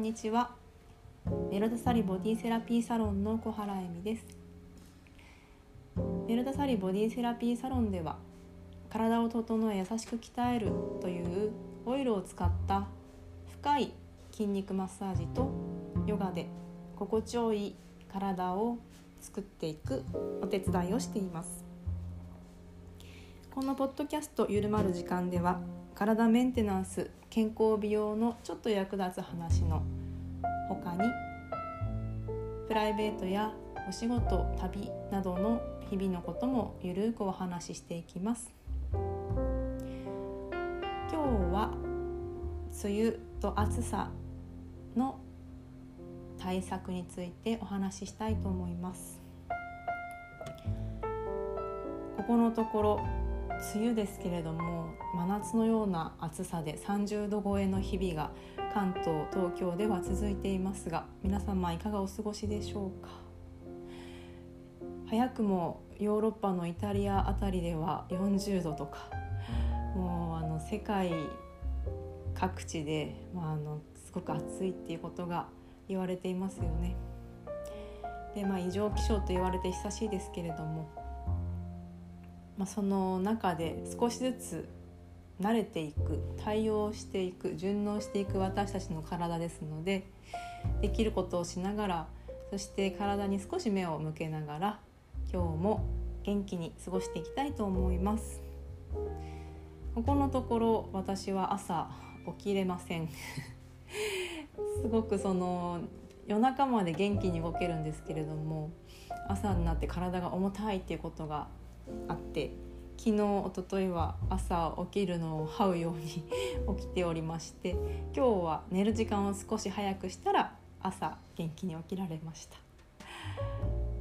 んにちは。メロダサリボディセラピーサロンの小原恵美です。メロダサリボディセラピーサロンでは体を整え優しく鍛えるというオイルを使った深い筋肉マッサージとヨガで心地よい体を作っていくお手伝いをしています。このポッドキャストゆるまる時間では体メンテナンス健康美容のちょっと役立つ話の他にプライベートやお仕事旅などの日々のこともゆるくお話ししていきます。今日は梅雨と暑さの対策についてお話ししたいと思います。ここのところ梅雨ですけれども真夏のような暑さで30度超えの日々が関東東京では続いていますが皆様いかがお過ごしでしょうか？早くもヨーロッパのイタリアあたりでは40度とかもうあの世界各地で、まあ、あのすごく暑いっていうことが言われていますよね。でまあ異常気象と言われて久しいですけれどもまあ、その中で少しずつ慣れていく対応していく順応していく私たちの体ですのでできることをしながらそして体に少し目を向けながら今日も元気に過ごしていきたいと思います。ここのところ私は朝起きれません。すごくその夜中まで元気に動けるんですけれども朝になって体が重たいっていうことがあって昨日一昨日は朝起きるのを這うように 起きておりまして今日は寝る時間を少し早くしたら朝元気に起きられました。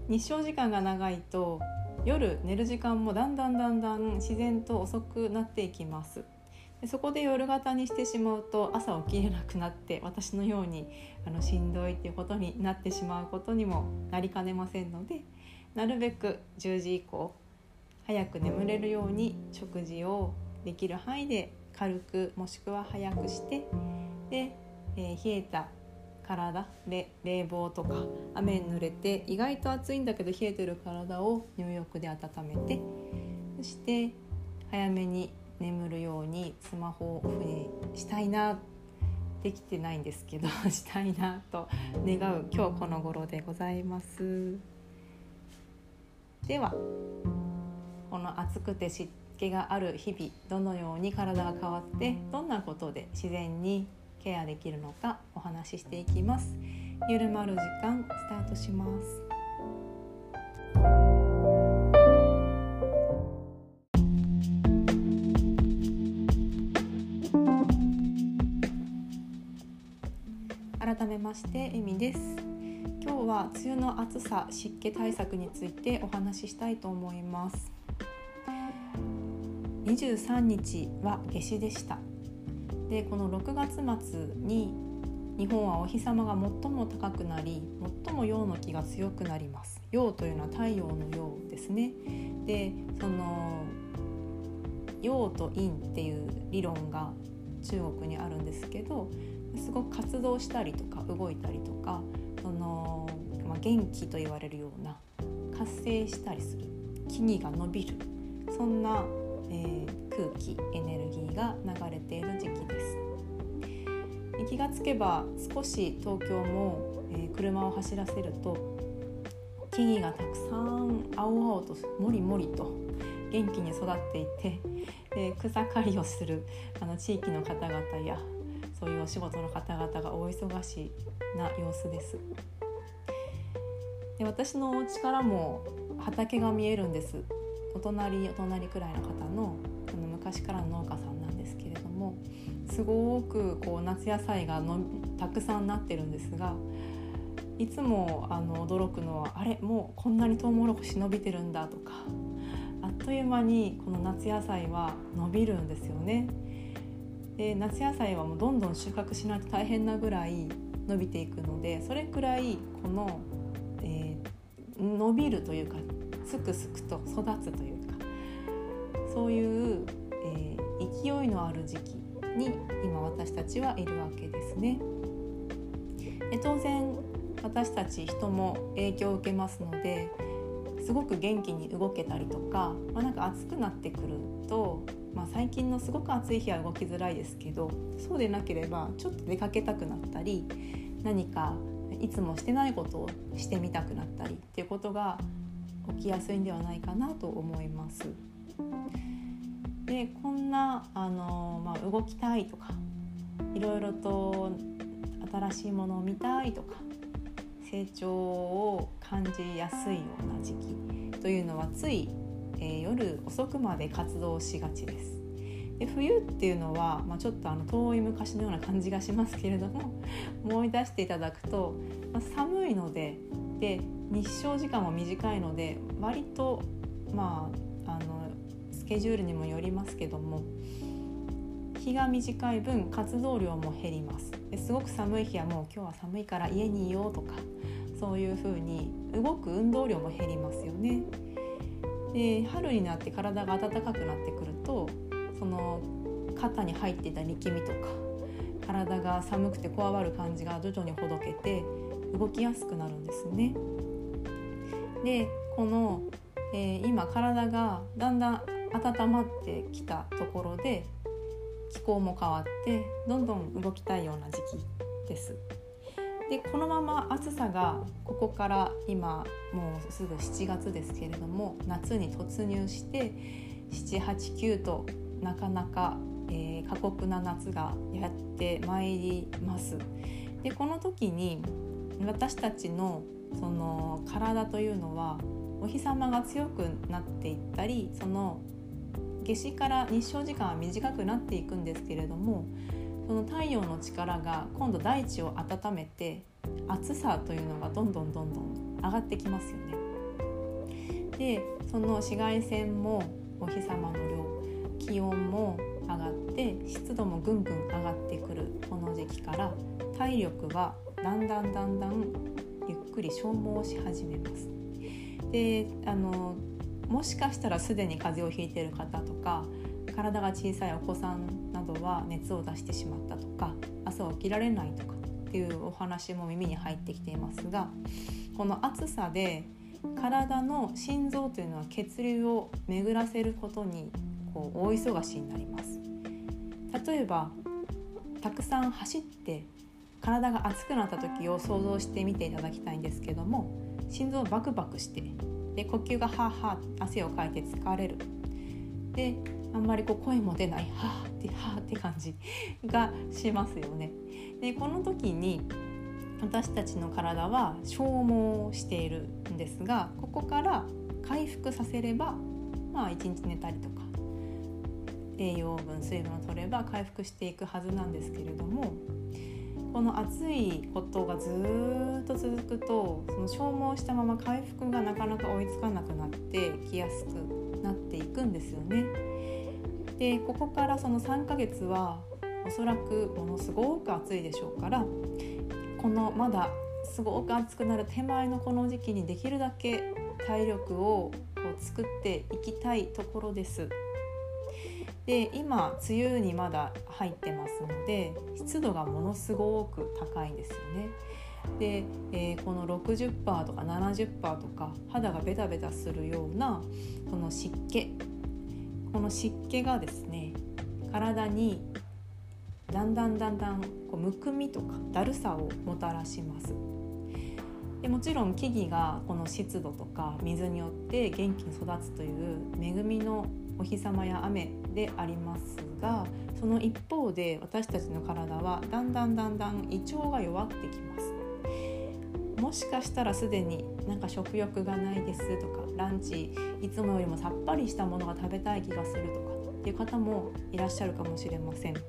日照時間が長いと夜寝る時間もだんだんだんだん自然と遅くなっていきます。でそこで夜型にしてしまうと朝起きれなくなって私のようにあのしんどいっていうことになってしまうことにもなりかねませんのでなるべく10時以降早く眠れるように食事をできる範囲で軽くもしくは早くしてで、えー、冷えた体で冷房とか雨に濡れて意外と暑いんだけど冷えてる体を入浴で温めてそして早めに眠るようにスマホをオフにしたいなできてないんですけど したいなと願う今日この頃でございます。ではこの暑くて湿気がある日々どのように体が変わってどんなことで自然にケアできるのかお話ししていきます。ゆるまる時間スタートします。改めましてえみです。今日は梅雨の暑さ湿気対策についてお話ししたいと思います。23日は夏至でした。でこの6月末に日本はお日様が最も高くなり最も陽の気が強くなります。陽というのは太陽の陽ですね。でその陽と陰っていう理論が中国にあるんですけどすごく活動したりとか動いたりとかその、まあ、元気と言われるような活性したりする木々が伸びる。そんなえー、空気エネルギーが流れている時期です気がつけば少し東京も、えー、車を走らせると木々がたくさん青々ともりもりと元気に育っていてで草刈りをするあの地域の方々やそういうお仕事の方々が大忙しな様子です。で私のお家からも畑が見えるんですお隣お隣くらいの方のあの昔からの農家さんなんですけれどもすごくこう夏野菜がのたくさんなってるんですがいつもあの驚くのはあれもうこんなにトウモロコシ伸びてるんだとかあっという間にこの夏野菜は伸びるんですよね。で夏野菜はもうどんどん収穫しないと大変なぐらい伸びていくのでそれくらいこの、えー、伸びるというかすくすくと育つというかそういう、えー、勢いのある時期に今私たちはいるわけですね。で当然私たち人も影響を受けますのですごく元気に動けたりとか、まあ、なんか暑くなってくると、まあ、最近のすごく暑い日は動きづらいですけどそうでなければちょっと出かけたくなったり何かいつもしてないことをしてみたくなったりっていうことが起きやすいんではないかなと思います。でこんなあの、まあ、動きたいとかいろいろと新しいものを見たいとか成長を感じやすいような時期というのはつい、えー、夜遅くまで活動しがちです。で冬っていうのは、まあ、ちょっとあの遠い昔のような感じがしますけれども思い出していただくと、まあ、寒いのでで日照時間も短いので割とまああのスケジュールにもよりますけども日が短い分活動量も減りますすごく寒い日はもう今日は寒いから家にいようとかそういう風に動く運動量も減りますよねで春になって体が暖かくなってくるとその肩に入っていた力みとか体が寒くてこわばる感じが徐々にほどけて動きやすくなるんですね。でこの、えー、今体がだんだん温まってきたところで気候も変わってどんどん動きたいような時期です。でこのまま暑さがここから今もうすぐ7月ですけれども夏に突入して789となかなか、えー、過酷な夏がやってまいります。でこの時に私たちのその体というのはお日様が強くなっていったりその夏至から日照時間は短くなっていくんですけれどもその太陽の力が今度大地を温めて暑さというのがどんどんどんどん上がってきますよね。でその紫外線もお日様の量気温も上がって湿度もぐんぐん上がってくるこの時期から体力はだんだんだんだんくり消耗し始めます。であのもしかしたらすでに風邪をひいている方とか体が小さいお子さんなどは熱を出してしまったとか朝起きられないとかっていうお話も耳に入ってきていますがこの暑さで体の心臓というのは血流を巡らせることにこう大忙しになります例えばたくさん走って体が熱くなった時を想像してみていただきたいんですけども心臓バクバクしてで呼吸がはあはあ汗をかいて疲れるであんまりこう声も出ないはあってはあって感じがしますよね。でこの時に私たちの体は消耗しているんですがここから回復させればまあ一日寝たりとか栄養分水分を取れば回復していくはずなんですけれどもこの暑いことがずっと続くとその消耗したまま回復がなかなか追いつかなくなってきやすくなっていくんですよね。でここからその3ヶ月はおそらくものすごく暑いでしょうからこのまだすごく暑くなる手前のこの時期にできるだけ体力をこう作っていきたいところです。で今梅雨にまだ入ってますので湿度がものすごく高いんですよね。で、えー、この60%とか70%とか肌がベタベタするようなこの湿気この湿気がですね体にだんだんだんだんこうむくみとかだるさをもたらします。でもちろん木々がこの湿度とか水によって元気に育つという恵みのお日様や雨でありますがその一方で私たちの体はだんだんだんだん胃腸が弱ってきますもしかしたらすでになんか食欲がないですとかランチいつもよりもさっぱりしたものが食べたい気がするとかっていう方もいらっしゃるかもしれません。で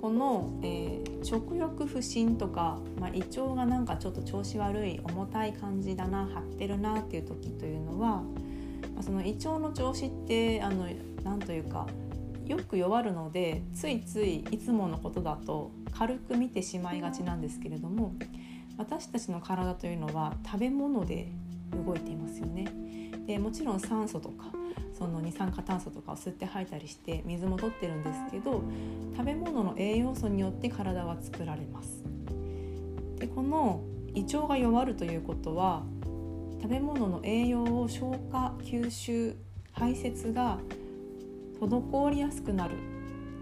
この、えー、食欲不振とか、まあ、胃腸がなんかちょっと調子悪い重たい感じだな張ってるなっていう時というのはその胃腸の調子ってあのなんというかよく弱るのでついついいつものことだと軽く見てしまいがちなんですけれども私たちの体というのは食べ物で動いていますよね。でもちろん酸素とかその二酸化炭素とかを吸って吐いたりして水も取ってるんですけど食べ物の栄養素によって体は作られます。でこの胃腸が弱るということは食べ物の栄養を消化吸収排泄が滞りやすくなる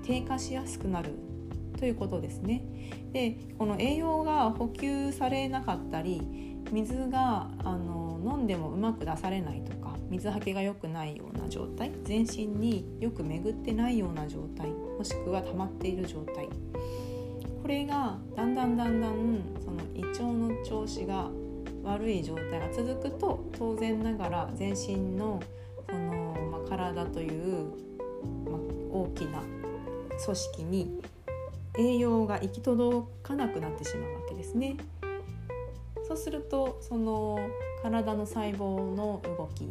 低下しやすくなるということですね。でこの栄養が補給されなかったり水があの飲んでもうまく出されないとか水はけが良くないような状態全身によく巡ってないような状態もしくは溜まっている状態これがだんだんだんだんその胃腸の調子が悪い状態が続くと当然ながら全身のその、まあ、体という、まあ、大きな組織に栄養が行き届かなくなってしまうわけですね。そうするとその体の細胞の動き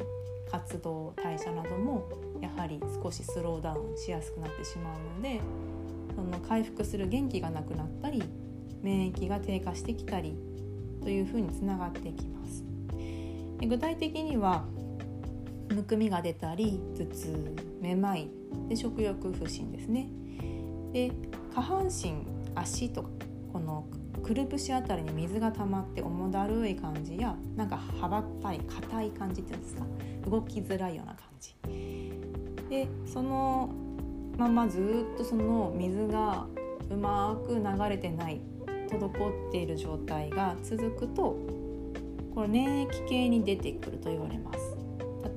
活動代謝などもやはり少しスローダウンしやすくなってしまうのでその回復する元気がなくなったり免疫が低下してきたりというふうにつながっていきます。具体的にはむくみが出たり頭痛めまいで食欲不振ですね。で下半身足とかこのくるぶしあたりに水が溜まって重だるい感じやなんかはばったい硬い感じっていうんですか？動きづらいような感じでそのままずっとその水がうまく流れてない滞っている状態が続くとこれ粘液系に出てくると言われます。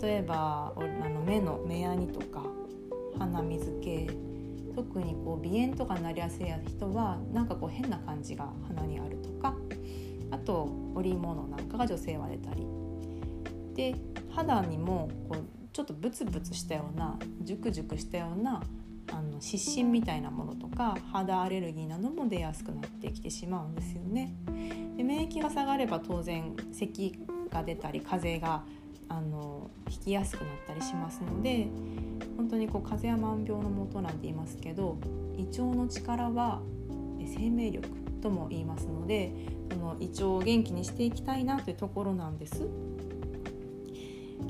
例えばあの目の目やにとか鼻水系特にこう鼻炎とかになりやすい人はなんかこう変な感じが鼻にあるとかあと織物なんかが女性は出たり。で肌にもこうちょっとブツブツしたようなジュクジュクしたようなあの湿疹みたいなものとか肌アレルギーなども出やすくなってきてしまうんですよね。で免疫が下がれば当然咳が出たり風邪があの引きやすくなったりしますので本当にこう風邪や万病のもとなんて言いますけど胃腸の力は生命力とも言いますのでその胃腸を元気にしていきたいなというところなんです。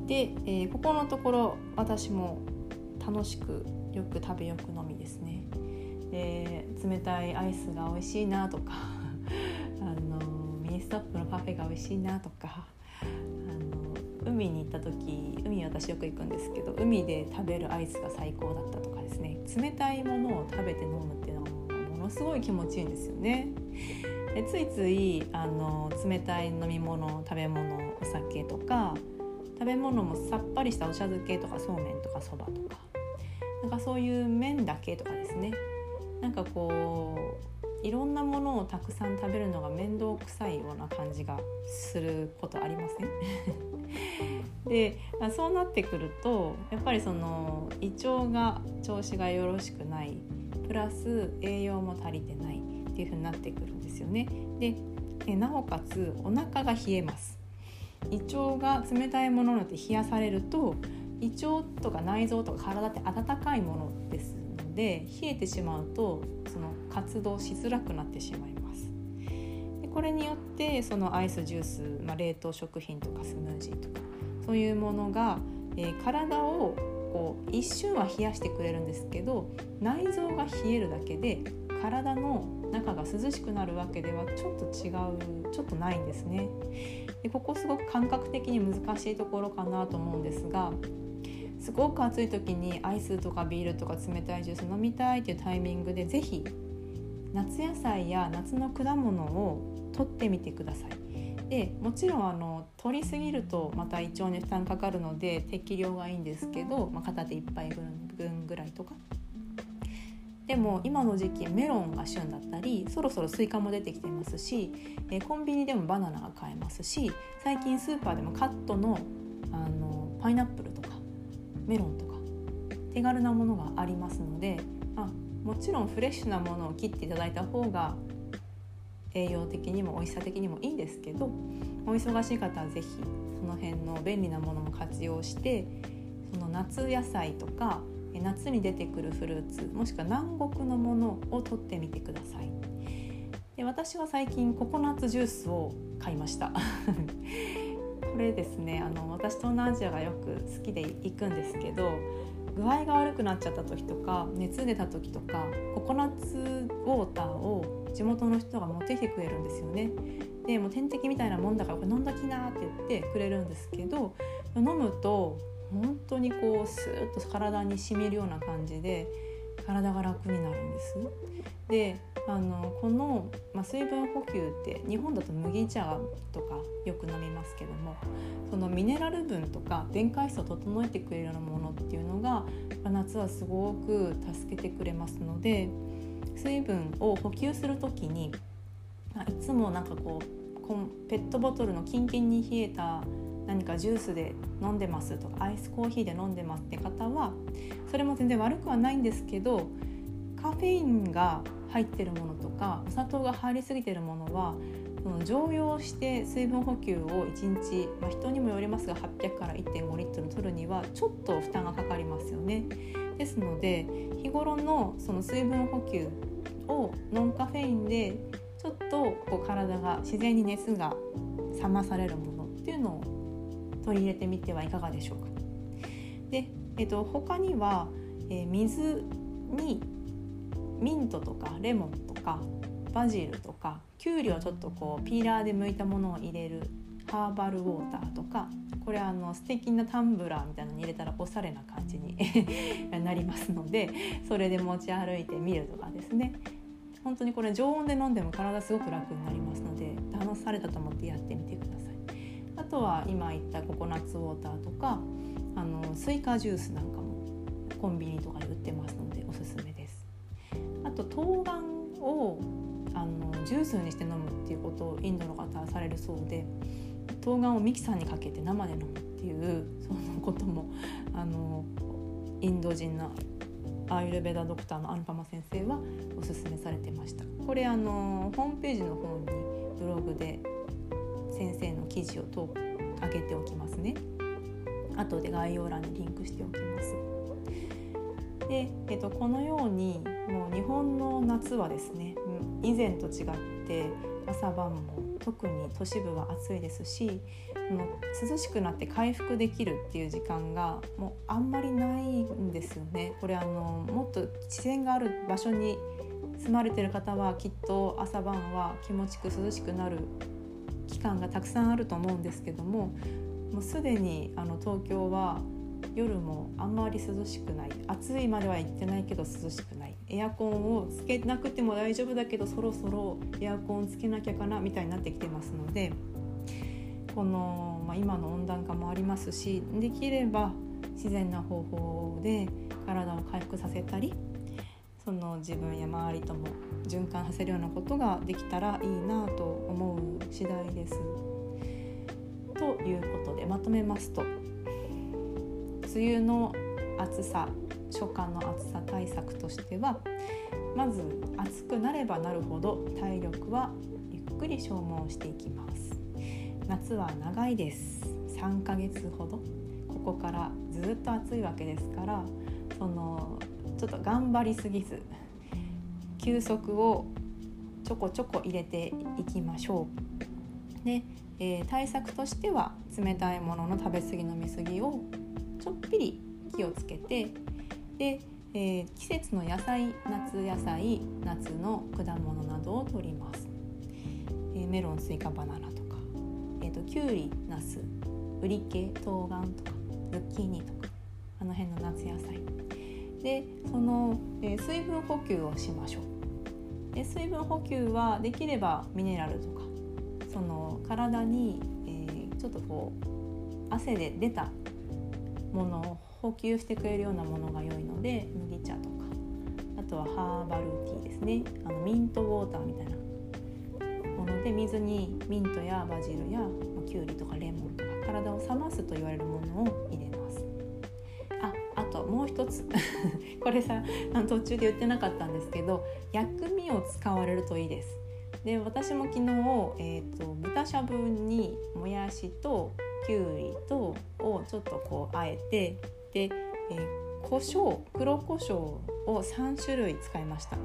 で、えー、ここのところ私も楽しくよく食べよく飲みですね。で冷たいアイスが美味しいなとか あのミニストップのパフェが美味しいなとかあの海に行った時海私よく行くんですけど海で食べるアイスが最高だったとかですね冷たいものを食べて飲むっていうのはものすごい気持ちいいんですよね。でついついあの冷たい飲み物食べ物お酒とか食べ物もさっぱりしたお茶漬けとかそうめんとかそばとかなんかそういう麺だけとかですね。なんかこういろんなものをたくさん食べるのが面倒くさいような感じがすることありません？で、そうなってくるとやっぱりその胃腸が調子がよろしくないプラス栄養も足りてないっていう風になってくるんですよね。でなおかつお腹が冷えます。胃腸が冷たいものによって冷やされると胃腸とか内臓とか体って温かいものですので冷えてしまうとその活動しづらくなってしまいます。でこれによってそのアイスジュース、まあ、冷凍食品とかスムージーとかそういうものが、えー、体をこう一瞬は冷やしてくれるんですけど内臓が冷えるだけで体の中が涼しくなるわけではちょっと違うちょっとないんですね。でここすごく感覚的に難しいところかなと思うんですがすごく暑い時にアイスとかビールとか冷たいジュース飲みたいっていうタイミングで是非夏野菜や夏の果物を取ってみてください。でもちろんあの取りすぎるとまた胃腸に負担かかるので適量がいいんですけど、まあ、片手1杯分ぐらいとかでも今の時期メロンが旬だったりそろそろスイカも出てきてますし、えコンビニでもバナナが買えますし最近スーパーでもカットのあのパイナップルとかメロンとか手軽なものがありますのであもちろんフレッシュなものを切っていただいた方が栄養的にも美味しさ的にもいいんですけどお忙しい方は是非その辺の便利なものも活用してその夏野菜とか夏に出てくるフルーツもしくは南国のものを取ってみてください。で私は最近ココナッツジュースを買いました。これですねあの私東南アジアがよく好きで行くんですけど具合が悪くなっちゃった時とか熱出た時とかココナッツウォーターを地元の人が持ってきてくれるんですよね。でもう点滴みたいなもんだからこれ飲んだきなって言ってくれるんですけど飲むと本当にこうスーッと体にしみるような感じで体が楽になるんです。であのこの、まあ、水分補給って日本だと麦茶とかよく飲みますけどもそのミネラル分とか電解質を整えてくれるようなものっていうのが夏はすごく助けてくれますので水分を補給する時にまあいつもなんかこうペットボトルのキンキンに冷えた何かジュースで飲んでますとかアイスコーヒーで飲んでますって方はそれも全然悪くはないんですけどカフェインが入ってるものとかお砂糖が入りすぎてるものはその常用して水分補給を1日、まあ、人にもよりますが800から1.5リットル取るにはちょっと負担がかかりますよね。ですので日頃のその水分補給をノンカフェインでちょっとこう体が自然に熱が冷まされるものっていうのを取り入れてみてはいかがでしょうか。で、えっと、他には、えー、水にミントとかレモンとかバジルとかきゅうりをちょっとこうピーラーで剥いたものを入れるハーバルウォーターとかこれあの素敵なタンブラーみたいなのに入れたらおしゃれな感じに なりますのでそれで持ち歩いてみるとかですね。本当にこれ常温で飲んでも体すごく楽になりますので楽されたと思ってやってみてください。あとは今言ったココナッツウォーターとかあのスイカジュースなんかもコンビニとかで売ってますのでと冬瓜をあのジュースにして飲むっていうことをインドの方はされるそうで冬瓜をミキサーにかけて生で飲むっていうそのこともあのインド人のアーユルベダドクターのアンパマ先生はおすすめされてました。これあのホームページの方にブログで先生の記事をと上げておきますね。後で概要欄にリンクしておきます。で、えっと、このようにもう日本の夏はですね以前と違って朝晩も特に都市部は暑いですしもう涼しくなって回復できるっていう時間がもうあんまりないんですよね。これあのもっと自然がある場所に住まれてる方はきっと朝晩は気持ちく涼しくなる期間がたくさんあると思うんですけどももうすでにあの東京は夜もあんまり涼しくない暑いまでは行ってないけど涼しくないエアコンをつけなくても大丈夫だけどそろそろエアコンつけなきゃかなみたいになってきてますのでこの、まあ、今の温暖化もありますしできれば自然な方法で体を回復させたりその自分や周りとも循環させるようなことができたらいいなと思う次第です。ということでまとめますと梅雨の暑さ初夏の暑さ対策としてはまず暑くなればなるほど体力はゆっくり消耗していきます。夏は長いです。3ヶ月ほど。ここからずっと暑いわけですからそのちょっと頑張りすぎず休息をちょこちょこ入れていきましょう。で、えー、対策としては冷たいものの食べ過ぎ飲み過ぎをちょっぴり気をつけてで、えー、季節の野菜夏野菜夏の果物などを取ります、えー、メロンスイカバナナとか、えーと、きゅうりナスウリ系冬瓜とかズッキーニとかあの辺の夏野菜。でその、えー、水分補給をしましょう。で水分補給はできればミネラルとかその体に、えー、ちょっとこう汗で出たものを補給してくれるようなものが良いので麦茶とか。あとはハーバルティーですね。あのミントウォーターみたいなもので水にミントやバジルやきゅうりとかレモンとか体を冷ますと言われるものを入れます。ああともう一つ。これさ途中で言ってなかったんですけど薬味を使われるといいです。で私も昨日、えーと豚しゃぶにもやしときゅうりとをちょっとこうあえてで、えー、胡椒黒胡椒を3種類使いました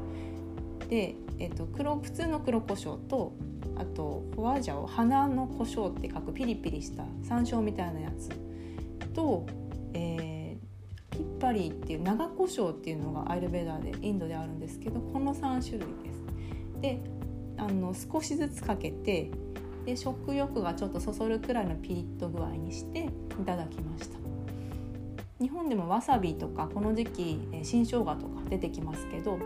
で、えーと、黒普通の黒胡椒とあとホワジャオ花の胡椒って書くピリピリした山椒みたいなやつと、えー、ピッパリーっていう長胡椒っていうのがアイルベーダーでインドであるんですけどこの3種類です。であの少しずつかけてで食欲がちょっとそそるくらいのピリッと具合にしていただきました。日本でもわさびとかこの時期新生姜とか出てきますけど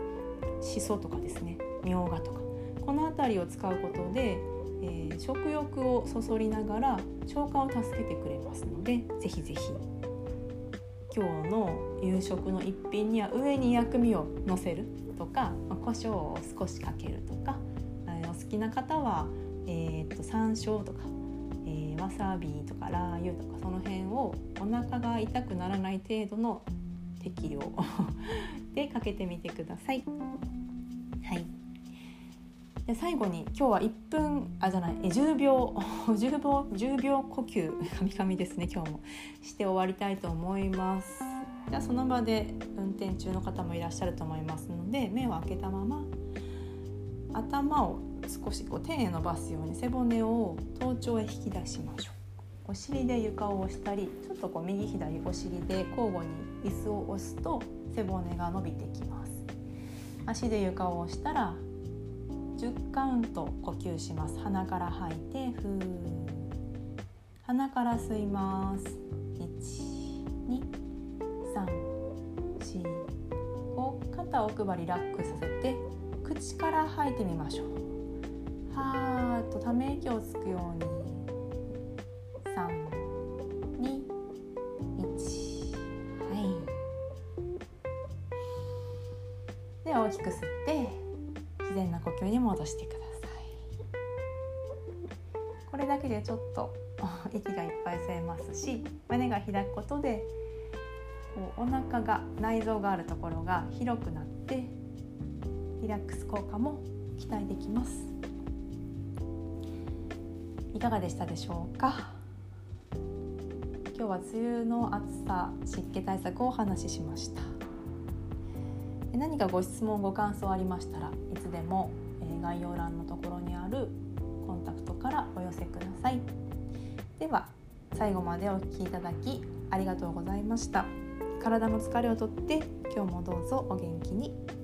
しそとかですね。みょうがとか。この辺りを使うことで、えー、食欲をそそりながら消化を助けてくれますのでぜひぜひ。今日の夕食の一品には上に薬味をのせるとか、まあ、胡椒を少しかけるとか、えー、お好きな方はえー、と山椒とか、えー、わさびとかラー油とかその辺をお腹が痛くならない程度の適量 でかけてみてください。はい。で最後に今日は1分あじゃない10秒 10秒 ,10 秒呼吸カミカミですね今日も。して終わりたいと思います。じゃあその場で運転中の方もいらっしゃると思いますので目を開けたまま頭を少しこう手へ伸ばすように背骨を頭頂へ引き出しましょう。お尻で床を押したりちょっとこう右左お尻で交互に椅子を押すと背骨が伸びてきます。足で床を押したら10カウント呼吸します。鼻から吐いてふー。鼻から吸います。12345肩を奥歯リラックスさせて口から吐いてみましょう。はーとため息をつくように321はい。で大きく吸って自然な呼吸に戻してくださいこれだけでちょっと息がいっぱい吸えますし胸が開くことでこうお腹が内臓があるところが広くなってリラックス効果も期待できます。いかがでしたでしょうか？今日は梅雨の暑さ湿気対策をお話ししました。何かご質問ご感想ありましたらいつでも概要欄のところにあるコンタクトからお寄せください。では最後までお聴きいただきありがとうございました。体の疲れをとって今日もどうぞお元気に。